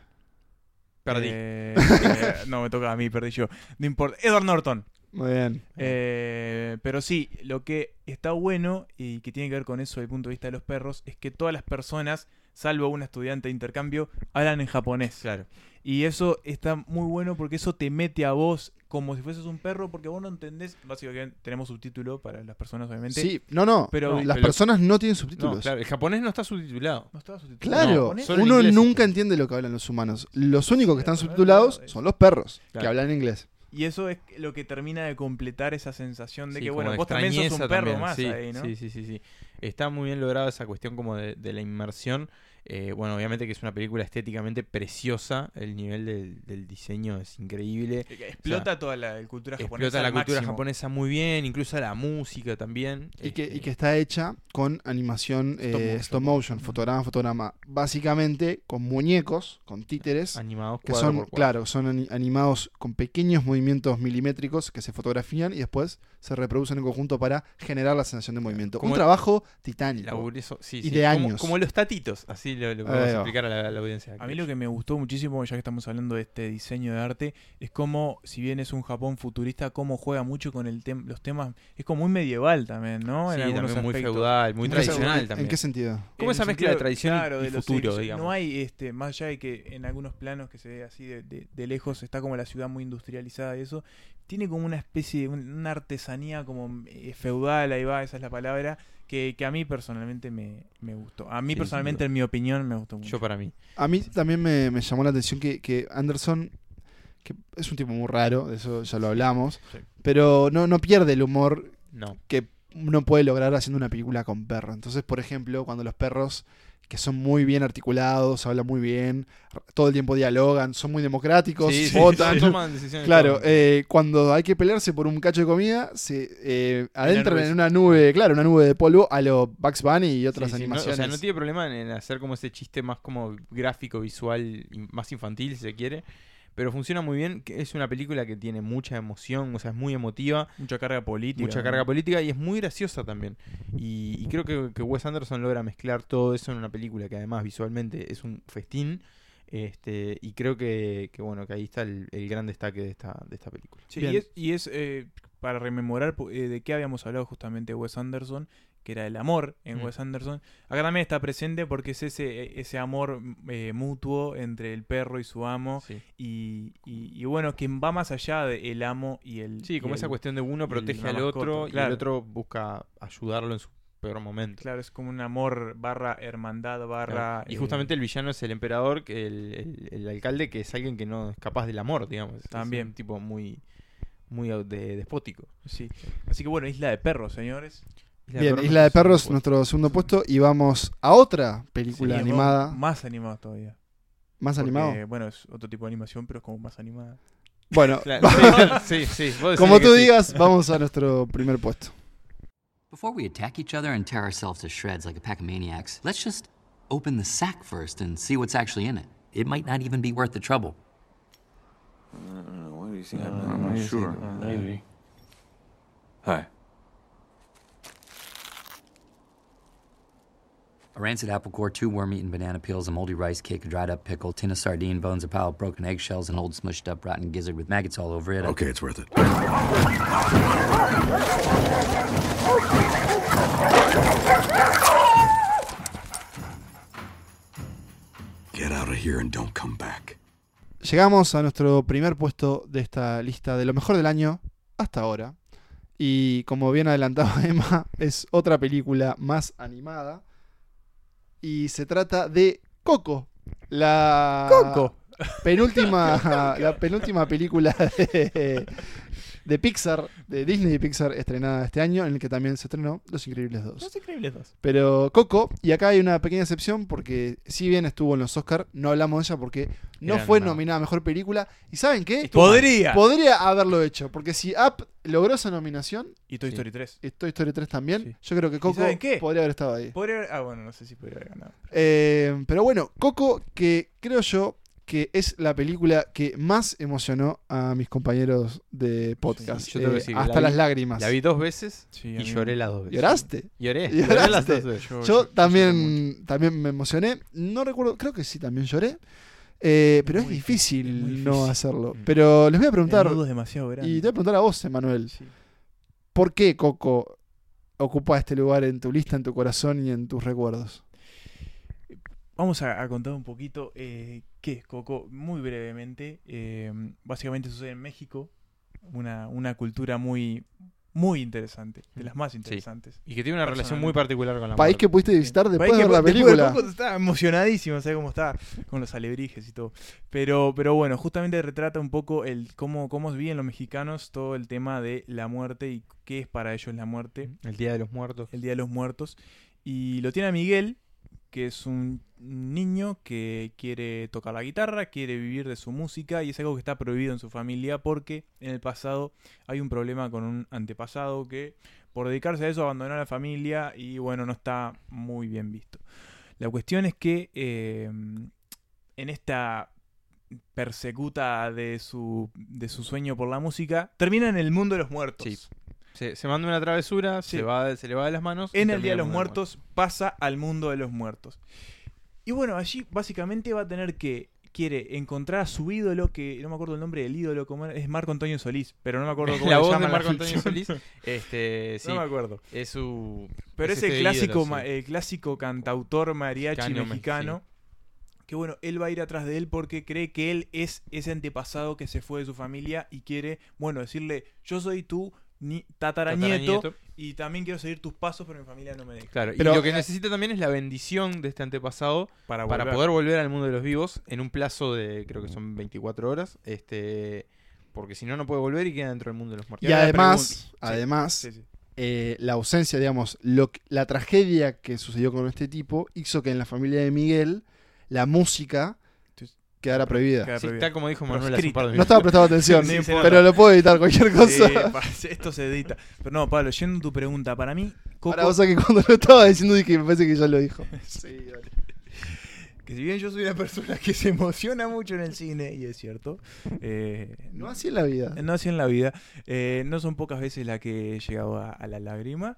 [SPEAKER 3] perdí.
[SPEAKER 2] Eh, eh, no, me toca a mí, perdí yo. No importa. Edward Norton.
[SPEAKER 1] Muy bien.
[SPEAKER 2] Eh, pero sí, lo que está bueno y que tiene que ver con eso desde el punto de vista de los perros es que todas las personas, salvo una estudiante de intercambio, hablan en japonés.
[SPEAKER 3] Claro.
[SPEAKER 2] Y eso está muy bueno porque eso te mete a vos como si fueses un perro porque vos no entendés. Básicamente tenemos subtítulo para las personas, obviamente.
[SPEAKER 1] Sí, no, no.
[SPEAKER 2] Pero-
[SPEAKER 1] las
[SPEAKER 3] pero-
[SPEAKER 1] personas no tienen
[SPEAKER 3] No,
[SPEAKER 1] subtítulos.
[SPEAKER 3] claro, el japonés no está subtitulado.
[SPEAKER 2] No estaba subtitulado.
[SPEAKER 1] Claro, uno
[SPEAKER 3] inglés
[SPEAKER 1] nunca
[SPEAKER 3] está.
[SPEAKER 1] entiende lo que hablan los humanos. Los únicos que están subtitulados son los perros, que hablan inglés.
[SPEAKER 2] Y eso es lo que termina de completar esa sensación de
[SPEAKER 3] Sí,
[SPEAKER 2] que, bueno,
[SPEAKER 3] de
[SPEAKER 2] vos también sos un perro
[SPEAKER 3] también,
[SPEAKER 2] más
[SPEAKER 3] sí,
[SPEAKER 2] ahí, ¿no?
[SPEAKER 3] Sí, sí, sí, sí. Está muy bien lograda esa cuestión como de, de la inmersión. Eh, bueno, obviamente que es una película estéticamente preciosa. El nivel del, del diseño es increíble.
[SPEAKER 2] Explota toda la cultura japonesa.
[SPEAKER 3] Explota la
[SPEAKER 2] al
[SPEAKER 3] cultura
[SPEAKER 2] máximo.
[SPEAKER 3] japonesa muy bien, incluso la música también.
[SPEAKER 1] Y que, y
[SPEAKER 3] Este,
[SPEAKER 1] que está hecha con animación eh,
[SPEAKER 2] Stop motion.
[SPEAKER 1] stop motion, fotograma fotograma. Básicamente con muñecos, con títeres,
[SPEAKER 3] animados
[SPEAKER 1] que son, claro, son ani- animados con pequeños movimientos milimétricos que se fotografían y después se reproducen en conjunto para generar la sensación de movimiento.
[SPEAKER 3] Como
[SPEAKER 1] un
[SPEAKER 3] el-
[SPEAKER 1] trabajo titánico.
[SPEAKER 3] Laborioso, sí,
[SPEAKER 1] Y
[SPEAKER 3] sí,
[SPEAKER 1] de
[SPEAKER 3] como-
[SPEAKER 1] años.
[SPEAKER 3] Como, los tatitos, así lo, lo podemos explicar a la, a la audiencia.
[SPEAKER 2] A mí lo que me gustó muchísimo, ya que estamos hablando de este diseño de arte, es como, si bien es un Japón futurista, cómo juega mucho con el tem- los temas. Es como muy medieval también, ¿no?
[SPEAKER 3] Sí,
[SPEAKER 2] En algunos
[SPEAKER 3] también muy feudal, muy
[SPEAKER 1] ¿En
[SPEAKER 3] tradicional
[SPEAKER 1] ¿En
[SPEAKER 3] también.
[SPEAKER 1] qué sentido?
[SPEAKER 3] Como
[SPEAKER 2] En
[SPEAKER 3] esa mezcla de
[SPEAKER 2] sentido,
[SPEAKER 3] tradición y-
[SPEAKER 2] claro,
[SPEAKER 3] y
[SPEAKER 2] de los
[SPEAKER 3] futuro, digamos.
[SPEAKER 2] No hay, este, más allá de que en algunos planos que se ve así de, de- de lejos está como la ciudad muy industrializada y eso, tiene como una especie de un- una artesanía como eh, feudal, ahí va, esa es la palabra, que, que a mí personalmente me, me gustó. A mí
[SPEAKER 3] Sí,
[SPEAKER 2] personalmente, en mi opinión, me gustó mucho.
[SPEAKER 3] Yo para mí.
[SPEAKER 1] A mí también me, me llamó la atención que, que Anderson, que es un tipo muy raro, de eso ya lo hablamos,
[SPEAKER 3] Sí.
[SPEAKER 1] pero no, no pierde el humor
[SPEAKER 3] No.
[SPEAKER 1] que uno puede lograr haciendo una película con perros. Entonces, por ejemplo, cuando los perros, que son muy bien articulados, hablan muy bien, todo el tiempo dialogan, son muy democráticos,
[SPEAKER 3] Sí, sí,
[SPEAKER 1] votan.
[SPEAKER 3] sí, toman decisiones
[SPEAKER 1] Claro, eh, cuando hay que pelearse por un cacho de comida, se eh, adentran en una nube, claro, una nube de polvo a lo Bugs Bunny y otras
[SPEAKER 3] no-
[SPEAKER 1] animaciones.
[SPEAKER 3] o sea, no tiene problema en, hacer como ese chiste más como gráfico, visual, más infantil, si se quiere. Pero funciona muy bien. que Es una película que tiene mucha emoción, o sea, es muy emotiva,
[SPEAKER 2] Mucha carga política.
[SPEAKER 3] mucha
[SPEAKER 2] ¿no?
[SPEAKER 3] carga política y es muy graciosa también. Y, y creo que, que Wes Anderson logra mezclar todo eso en una película que además visualmente es un festín. Este, y creo que, que bueno, que ahí está el, el gran destaque de esta, de esta película.
[SPEAKER 2] Sí, y es, y es, eh, para rememorar eh, de qué habíamos hablado justamente Wes Anderson, que era el amor en
[SPEAKER 3] Mm.
[SPEAKER 2] Wes Anderson. Acá también está presente porque es ese, ese amor eh, mutuo entre el perro y su amo.
[SPEAKER 3] Sí.
[SPEAKER 2] Y, y- y bueno, que va más allá del amo y el.
[SPEAKER 3] Sí, como esa
[SPEAKER 2] el-
[SPEAKER 3] cuestión de uno protege al otro y el otro busca ayudarlo en su peor momento.
[SPEAKER 2] Claro, es como un amor barra hermandad barra.
[SPEAKER 3] Claro. Y
[SPEAKER 2] eh,
[SPEAKER 3] justamente el villano es el emperador, el, el- el alcalde, que es alguien que no es capaz del amor, digamos. Es
[SPEAKER 2] También.
[SPEAKER 3] un tipo muy, muy de, despótico.
[SPEAKER 2] Sí. Así que bueno, Isla de Perros, señores.
[SPEAKER 1] Bien, Isla de Perros, nuestro segundo puesto. Y vamos a otra película
[SPEAKER 2] Sí,
[SPEAKER 1] animada.
[SPEAKER 2] Más animado todavía.
[SPEAKER 1] ¿Más
[SPEAKER 2] Porque,
[SPEAKER 1] animado?
[SPEAKER 2] Bueno, es otro tipo de animación, pero es como más animada.
[SPEAKER 1] Bueno,
[SPEAKER 3] Claro, sí, sí, sí, vos
[SPEAKER 1] como tú digas, vamos a nuestro primer puesto.
[SPEAKER 10] Before we attack each other and tear ourselves to shreds like a pack of maniacs, let's just open the sack first and see what's actually in it. It might not even be worth the trouble.
[SPEAKER 11] What do you think? I'm not sure. Maybe. Hi.
[SPEAKER 10] A rancid apple core, two worm-eaten banana peels, a moldy rice cake, a dried-up pickle, tin of sardine bones, a pile of broken eggshells, an old smushed-up rotten gizzard with maggots all over it.
[SPEAKER 8] Okay, it's worth it. Get out of here and don't come back.
[SPEAKER 1] Llegamos a nuestro primer puesto de esta lista de lo mejor del año hasta ahora. Y como bien adelantaba Emma, es otra película más animada. Y se trata de Coco. La
[SPEAKER 2] Coco.
[SPEAKER 1] penúltima, la penúltima película de, de Pixar, de Disney y Pixar, estrenada este año, en el que también se estrenó Los Increíbles 2.
[SPEAKER 2] Los increíbles dos.
[SPEAKER 1] Pero Coco, y acá hay una pequeña excepción porque si bien estuvo en los Oscars, no hablamos de ella porque no
[SPEAKER 3] Era
[SPEAKER 1] fue nominada a Mejor Película. ¿Y saben qué?
[SPEAKER 2] Estuvo mal. Podría.
[SPEAKER 1] Podría haberlo hecho, porque si Up logró esa nominación,
[SPEAKER 2] Y Toy
[SPEAKER 3] Sí.
[SPEAKER 2] Story 3.
[SPEAKER 1] y Toy Story 3 también,
[SPEAKER 2] Sí.
[SPEAKER 1] yo creo que Coco
[SPEAKER 2] saben qué?
[SPEAKER 1] podría haber estado ahí.
[SPEAKER 2] Podría haber- Ah, bueno, no sé si podría haber ganado.
[SPEAKER 1] Eh, pero bueno, Coco, que creo yo que es la película que más emocionó a mis compañeros de podcast.
[SPEAKER 3] Sí, yo tengo que
[SPEAKER 1] Eh,
[SPEAKER 3] decir que
[SPEAKER 1] hasta
[SPEAKER 3] la
[SPEAKER 1] las lágrimas.
[SPEAKER 3] La vi dos veces
[SPEAKER 2] Sí,
[SPEAKER 3] y lloré las dos veces.
[SPEAKER 1] ¿Lloraste?
[SPEAKER 3] Lloré,
[SPEAKER 1] ¿Lloraste?
[SPEAKER 3] lloré las dos veces.
[SPEAKER 2] Yo-
[SPEAKER 1] también, también me emocioné. No recuerdo, creo que sí, también lloré. Eh, pero es difícil,
[SPEAKER 2] es
[SPEAKER 1] no hacerlo.
[SPEAKER 3] Mm.
[SPEAKER 1] Pero les voy a preguntar,
[SPEAKER 2] El nudo es demasiado grande.
[SPEAKER 1] y te voy a preguntar a vos, Emanuel,
[SPEAKER 2] Sí.
[SPEAKER 1] ¿por qué Coco ocupa este lugar en tu lista, en tu corazón y en tus recuerdos?
[SPEAKER 2] Vamos a, a contar un poquito eh, qué es Coco, muy brevemente. Eh, básicamente sucede en México, una, una cultura muy, muy interesante, de las más interesantes.
[SPEAKER 3] Y que tiene una relación muy particular con la
[SPEAKER 1] País
[SPEAKER 3] muerte.
[SPEAKER 1] que pudiste visitar después
[SPEAKER 2] País
[SPEAKER 1] de
[SPEAKER 2] que
[SPEAKER 1] la película.
[SPEAKER 2] Coco emocionadísimo, ¿sabes cómo está? Con los alebrijes y todo. Pero, pero bueno, justamente retrata un poco el cómo, cómo viven los mexicanos todo el tema de la muerte y qué es para ellos la muerte,
[SPEAKER 3] El Día de los Muertos.
[SPEAKER 2] el Día de los Muertos. Y lo tiene a Miguel, que es un niño que quiere tocar la guitarra, quiere vivir de su música y es algo que está prohibido en su familia porque en el pasado hay un problema con un antepasado que por dedicarse a eso abandonó a la familia y bueno, no está muy bien visto. La cuestión es que eh, en esta persecuta de su, de su sueño por la música, termina en el mundo de los muertos.
[SPEAKER 3] Sí. Se, se manda una travesura,
[SPEAKER 2] Sí.
[SPEAKER 3] se, va, se le va de las manos.
[SPEAKER 2] en el Día de los Muertos pasa al mundo de los muertos. Y bueno, allí básicamente va a tener que quiere encontrar a su ídolo, que no me acuerdo el nombre del ídolo, como era, es Marco Antonio Solís, pero no me acuerdo cómo
[SPEAKER 3] La
[SPEAKER 2] se
[SPEAKER 3] voz
[SPEAKER 2] llama
[SPEAKER 3] de Marco Antonio. Solís. Este, sí,
[SPEAKER 2] No me acuerdo.
[SPEAKER 3] es su.
[SPEAKER 2] Pero es, el
[SPEAKER 3] este
[SPEAKER 2] clásico,
[SPEAKER 3] ídolo, sí.
[SPEAKER 2] clásico cantautor mariachi
[SPEAKER 3] Mexicano.
[SPEAKER 2] Que bueno, él va a ir atrás de él porque cree que él es ese antepasado que se fue de su familia y quiere, bueno, decirle, yo soy tu ni tataranieto,
[SPEAKER 3] Tataranieto.
[SPEAKER 2] y también quiero seguir tus pasos, pero mi familia no me deja.
[SPEAKER 3] Claro,
[SPEAKER 1] Pero-
[SPEAKER 3] y lo que necesita también es la bendición de este antepasado
[SPEAKER 2] Para,
[SPEAKER 3] para poder volver al mundo de los vivos en un plazo de, creo que son 24 horas, este porque si no, no puede volver y queda dentro del mundo de los muertos.
[SPEAKER 1] Y además, además
[SPEAKER 2] Sí, sí.
[SPEAKER 1] eh, la ausencia, digamos, lo, la tragedia que sucedió con este tipo hizo que en la familia de Miguel la música
[SPEAKER 2] Sí.
[SPEAKER 1] quedara prohibida.
[SPEAKER 2] Queda
[SPEAKER 3] Sí, está como dijo Manuel hace un par de
[SPEAKER 1] No estaba prestando atención,
[SPEAKER 2] Sí,
[SPEAKER 1] pero lo puedo editar cualquier cosa.
[SPEAKER 2] Sí, pa- esto se edita. Pero no, Pablo, yendo a tu pregunta, para mí, Coco,
[SPEAKER 1] o sea que cuando lo estaba diciendo dije, me parece que ya lo dijo. Sí, dale.
[SPEAKER 2] que si bien yo soy una persona que se emociona mucho en el cine, y es cierto, eh,
[SPEAKER 1] No así en la vida.
[SPEAKER 2] no así en la vida, eh, no son pocas veces la que he llegado a, a la lágrima.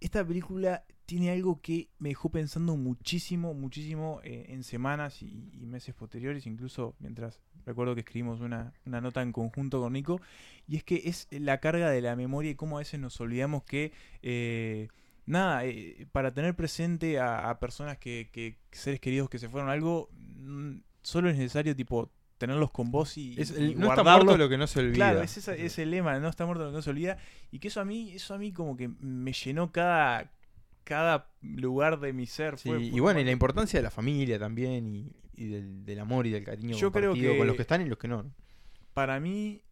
[SPEAKER 2] Esta película tiene algo que me dejó pensando muchísimo, muchísimo eh, en semanas y, y meses posteriores, incluso mientras recuerdo que escribimos una, una nota en conjunto con Nico, y es que es la carga de la memoria y cómo a veces nos olvidamos que, eh, nada, eh, para tener presente a, a personas que, que, seres queridos que se fueron algo, mm, solo es necesario, tipo, tenerlos con vos y,
[SPEAKER 3] Es
[SPEAKER 2] y
[SPEAKER 3] el- no está muerto lo que no se olvida.
[SPEAKER 2] Claro, es esa- ese lema, no está muerto lo que no se olvida, y que eso a mí, eso a mí como que me llenó cada, cada lugar de mi ser.
[SPEAKER 3] Sí,
[SPEAKER 2] fue-
[SPEAKER 3] y bueno, y la importancia de la familia también, y, y del, del amor y del cariño
[SPEAKER 2] Yo creo que-
[SPEAKER 3] con los que están y los que no.
[SPEAKER 2] Para mí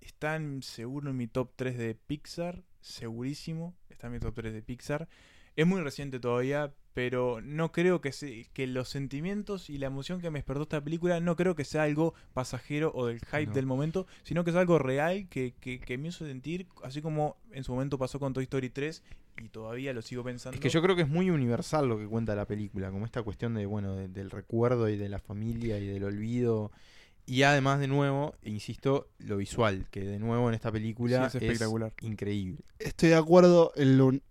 [SPEAKER 2] están seguro en mi top 3 de Pixar, segurísimo, está en mi top 3 de Pixar. Es muy reciente todavía, pero no creo que, se- que los sentimientos y la emoción que me despertó esta película no creo que sea algo pasajero o del hype
[SPEAKER 3] No.
[SPEAKER 2] del momento, sino que es algo real que, que, que me hizo sentir, así como en su momento pasó con Toy Story 3 y todavía lo sigo pensando.
[SPEAKER 3] Es que yo creo que es muy universal lo que cuenta la película, como esta cuestión de, bueno, de- del recuerdo y de la familia y del olvido. Y además, de nuevo, insisto, lo visual, que de nuevo en esta película
[SPEAKER 2] Sí, es espectacular.
[SPEAKER 3] increíble.
[SPEAKER 1] Estoy de acuerdo en lo, en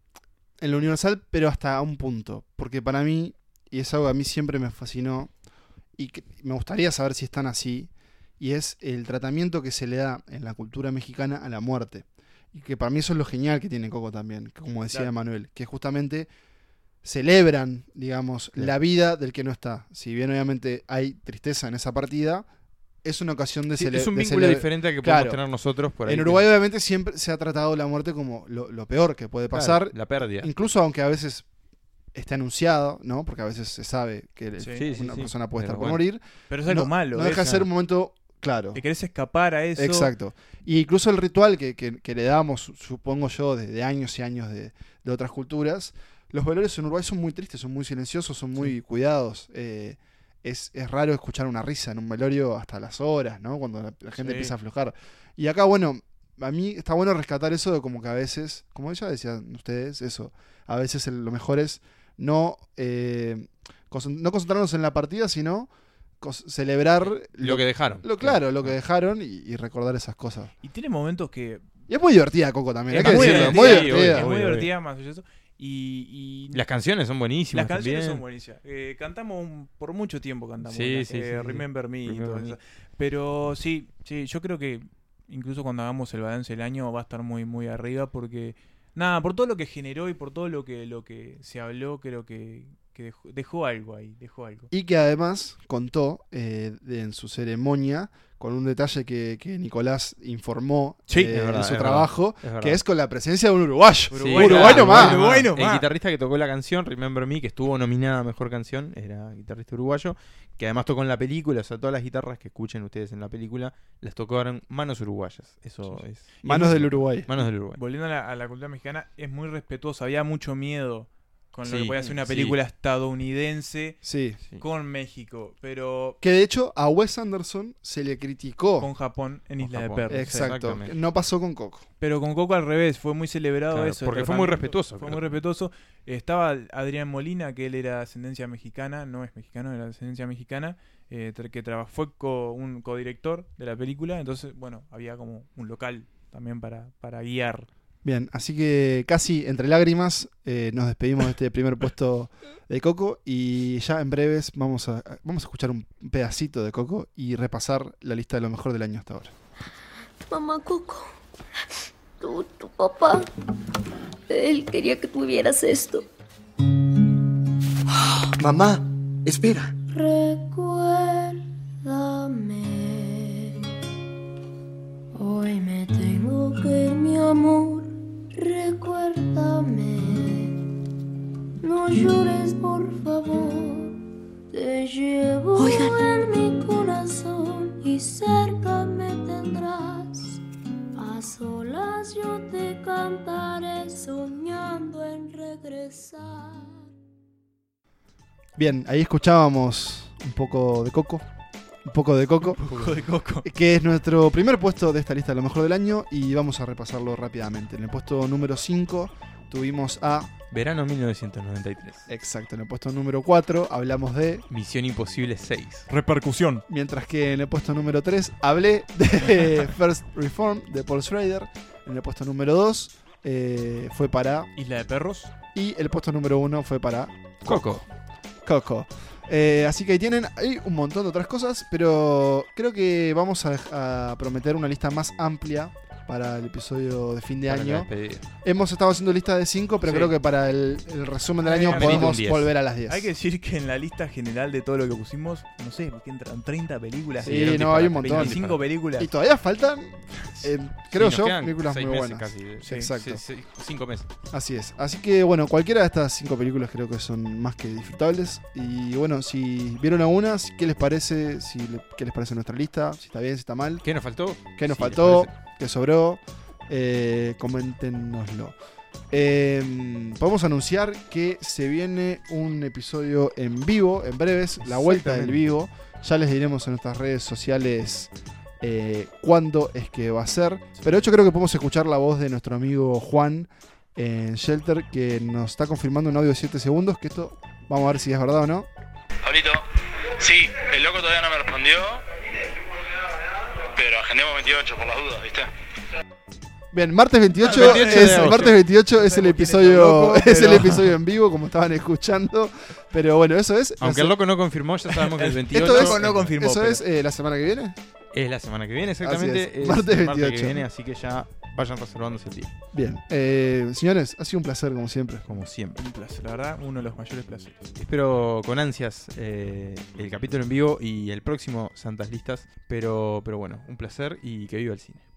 [SPEAKER 1] lo universal, pero hasta un punto. Porque para mí, y es algo que a mí siempre me fascinó, y que me gustaría saber si están así, y es el tratamiento que se le da en la cultura mexicana a la muerte. Y que para mí eso es lo genial que tiene Coco también, como decía
[SPEAKER 2] Claro.
[SPEAKER 1] Manuel, que justamente celebran, digamos,
[SPEAKER 3] Claro.
[SPEAKER 1] la vida del que no está. Si bien obviamente hay tristeza en esa partida, es una ocasión de
[SPEAKER 3] Sí,
[SPEAKER 1] cele-
[SPEAKER 3] es un vínculo diferente al que podemos tener nosotros por ahí.
[SPEAKER 1] En
[SPEAKER 3] que-
[SPEAKER 1] Uruguay obviamente siempre se ha tratado la muerte como lo, lo peor que puede pasar.
[SPEAKER 3] la pérdida.
[SPEAKER 1] Incluso aunque a veces esté anunciado, ¿no? Porque a veces se sabe que
[SPEAKER 2] Sí.
[SPEAKER 3] Sí,
[SPEAKER 1] una
[SPEAKER 3] sí.
[SPEAKER 1] persona puede estar por
[SPEAKER 3] bueno.
[SPEAKER 1] morir.
[SPEAKER 2] Pero es algo
[SPEAKER 1] no,
[SPEAKER 2] malo.
[SPEAKER 1] No deja de ser un momento claro.
[SPEAKER 2] Te querés escapar a eso.
[SPEAKER 1] Exacto. Y incluso el ritual que, que- que le damos, supongo yo, de, de años y años de, de otras culturas, los velorios en Uruguay son muy tristes, son muy silenciosos, son muy cuidados. Eh, es, es raro escuchar una risa en un velorio hasta las horas, ¿no? Cuando la, la gente
[SPEAKER 2] Sí.
[SPEAKER 1] empieza a aflojar. Y acá, bueno, a mí está bueno rescatar eso de como que a veces, como ya decían ustedes, eso, a veces el- lo mejor es no, eh, concent- no concentrarnos en la partida, sino celebrar
[SPEAKER 3] Lo que dejaron.
[SPEAKER 1] lo claro, lo que dejaron y, y recordar esas cosas.
[SPEAKER 2] Y tiene momentos que
[SPEAKER 1] Y es muy divertida Coco también, hay
[SPEAKER 2] Es
[SPEAKER 1] que
[SPEAKER 2] muy
[SPEAKER 1] decirlo, es
[SPEAKER 2] divertida,
[SPEAKER 1] muy divertida.
[SPEAKER 2] es muy divertida más allá de eso. Y, y
[SPEAKER 3] Las canciones son buenísimas.
[SPEAKER 2] las canciones
[SPEAKER 3] también.
[SPEAKER 2] son buenísimas. Eh, cantamos un- por mucho tiempo cantamos.
[SPEAKER 3] Sí,
[SPEAKER 2] una,
[SPEAKER 3] sí,
[SPEAKER 2] eh,
[SPEAKER 3] sí, sí.
[SPEAKER 2] Remember Me y
[SPEAKER 3] Remember Me.
[SPEAKER 2] esas. Pero sí, sí, yo creo que incluso cuando hagamos el balance del año va a estar muy, muy arriba porque nada, por todo lo que generó y por todo lo que, lo que se habló, creo que, que dejó, dejó algo ahí, dejó algo.
[SPEAKER 1] Y que además contó eh, en su ceremonia con un detalle que, que Nicolás informó
[SPEAKER 2] Sí,
[SPEAKER 1] eh,
[SPEAKER 3] verdad,
[SPEAKER 1] en su
[SPEAKER 3] es
[SPEAKER 1] trabajo,
[SPEAKER 3] verdad, es
[SPEAKER 1] que es con la presencia de un uruguayo.
[SPEAKER 3] Sí,
[SPEAKER 2] Uruguay
[SPEAKER 1] Uruguay
[SPEAKER 2] nomás,
[SPEAKER 1] nomás.
[SPEAKER 2] Uruguay
[SPEAKER 3] El guitarrista que tocó la canción, Remember Me, que estuvo nominada a Mejor Canción, era guitarrista uruguayo, que además tocó en la película, o sea, todas las guitarras que escuchen ustedes en la película, las tocaron manos uruguayas. Eso es...
[SPEAKER 1] Manos del Uruguay.
[SPEAKER 3] Manos del Uruguay.
[SPEAKER 2] Volviendo a la, a la cultura mexicana, es muy respetuosa. Había mucho miedo con lo que podía ser una
[SPEAKER 3] sí.
[SPEAKER 2] película estadounidense
[SPEAKER 1] Sí.
[SPEAKER 2] Con México, pero
[SPEAKER 1] Que de hecho a Wes Anderson se le criticó.
[SPEAKER 2] con Japón en
[SPEAKER 3] Con
[SPEAKER 2] Isla
[SPEAKER 3] Japón.
[SPEAKER 2] de Perros.
[SPEAKER 1] Exacto.
[SPEAKER 3] exactamente.
[SPEAKER 1] No pasó con Coco.
[SPEAKER 2] Pero con Coco al revés, fue muy celebrado
[SPEAKER 3] Claro,
[SPEAKER 2] eso.
[SPEAKER 3] porque fue muy respetuoso,
[SPEAKER 2] Fue muy respetuoso. Estaba Adrián Molina, que él era de ascendencia mexicana, no es mexicano, era de ascendencia mexicana, eh, que traba- fue co- un codirector de la película, entonces, bueno, había como un local también para, para guiar.
[SPEAKER 1] Bien, así que casi entre lágrimas eh, nos despedimos de este primer puesto de Coco y ya en breves vamos a, vamos a escuchar un pedacito de Coco y repasar la lista de lo mejor del año hasta ahora.
[SPEAKER 12] Mamá Coco, tú, tu papá, él quería que tuvieras esto.
[SPEAKER 13] Mamá, espera.
[SPEAKER 12] Recuérdame. Hoy me tengo que ir, mi amor. Recuérdame. No llores, por favor. Te llevo en mi corazón y cerca me tendrás. A solas yo te cantaré soñando en regresar.
[SPEAKER 1] Bien, ahí escuchábamos un poco de Coco. Un poco de Coco.
[SPEAKER 2] Un poco de Coco.
[SPEAKER 1] Que es nuestro primer puesto de esta lista de lo mejor del año y vamos a repasarlo rápidamente. En el puesto número 5 tuvimos a...
[SPEAKER 3] Verano 1993.
[SPEAKER 1] Exacto, en el puesto número 4 hablamos de...
[SPEAKER 3] Misión Imposible 6.
[SPEAKER 2] Repercusión.
[SPEAKER 1] Mientras que en el puesto número 3 hablé de First Reform de Paul Schrader. En el puesto número 2 fue para...
[SPEAKER 2] Isla de Perros.
[SPEAKER 1] Y el puesto número 1 fue para...
[SPEAKER 3] Coco.
[SPEAKER 1] Coco. Eh, así que ahí tienen hay un montón de otras cosas, pero creo que vamos a, prometer una lista más amplia para el episodio de fin de
[SPEAKER 3] Para
[SPEAKER 1] año. Hemos estado haciendo lista de 5, pero
[SPEAKER 2] Sí.
[SPEAKER 1] creo que para el, el resumen del año podemos
[SPEAKER 3] un 10.
[SPEAKER 1] volver a las 10.
[SPEAKER 2] Hay que decir que en la lista general de todo lo que pusimos, no sé, porque entran 30 películas.
[SPEAKER 1] Sí, no, hay un montón.
[SPEAKER 2] 25 películas.
[SPEAKER 1] Y todavía faltan, eh, creo
[SPEAKER 3] Sí,
[SPEAKER 1] yo, películas muy buenas.
[SPEAKER 3] casi,
[SPEAKER 1] Sí,
[SPEAKER 3] sí,
[SPEAKER 1] exacto.
[SPEAKER 3] sí, sí, cinco meses.
[SPEAKER 1] Así es. Así que bueno, cualquiera de estas cinco películas creo que son más que disfrutables. Y bueno, si vieron algunas, ¿qué les parece? Si le- ¿Qué les parece nuestra lista? Si está bien, si está mal.
[SPEAKER 3] ¿Qué nos faltó?
[SPEAKER 1] ¿Qué nos faltó? ¿Qué sobró? Eh, coméntenoslo. Eh, podemos anunciar que se viene un episodio en vivo, en breves, la vuelta del vivo. Ya les diremos en nuestras redes sociales eh, cuándo es que va a ser. Pero de hecho creo que podemos escuchar la voz de nuestro amigo Juan en Shelter que nos está confirmando un audio de 7 segundos. Que esto vamos a ver si es verdad o no.
[SPEAKER 14] Pablito, sí, el loco todavía no me respondió, pero agendemos 28 por las dudas, ¿viste?
[SPEAKER 1] Bien, martes 28,
[SPEAKER 3] 28 de
[SPEAKER 1] es, martes 28 es el episodio
[SPEAKER 2] loco,
[SPEAKER 1] es el episodio en vivo como estaban escuchando, pero bueno, eso es
[SPEAKER 3] Aunque el loco no confirmó, ya sabemos que el 28
[SPEAKER 1] esto es,
[SPEAKER 2] loco no confirmó,
[SPEAKER 1] Eso
[SPEAKER 2] pero-
[SPEAKER 1] es eh, la semana que viene.
[SPEAKER 3] Es la semana que viene, exactamente.
[SPEAKER 1] Así es, martes
[SPEAKER 3] el
[SPEAKER 1] 28.
[SPEAKER 3] que viene, así que ya vayan reservándose el día.
[SPEAKER 1] Bien, eh, señores, ha sido un placer como siempre.
[SPEAKER 3] Como siempre.
[SPEAKER 2] Un placer, la verdad, uno de los mayores placeres.
[SPEAKER 3] Espero con ansias eh, el capítulo en vivo y el próximo Santas Listas. Pero, pero bueno, un placer y que viva el cine.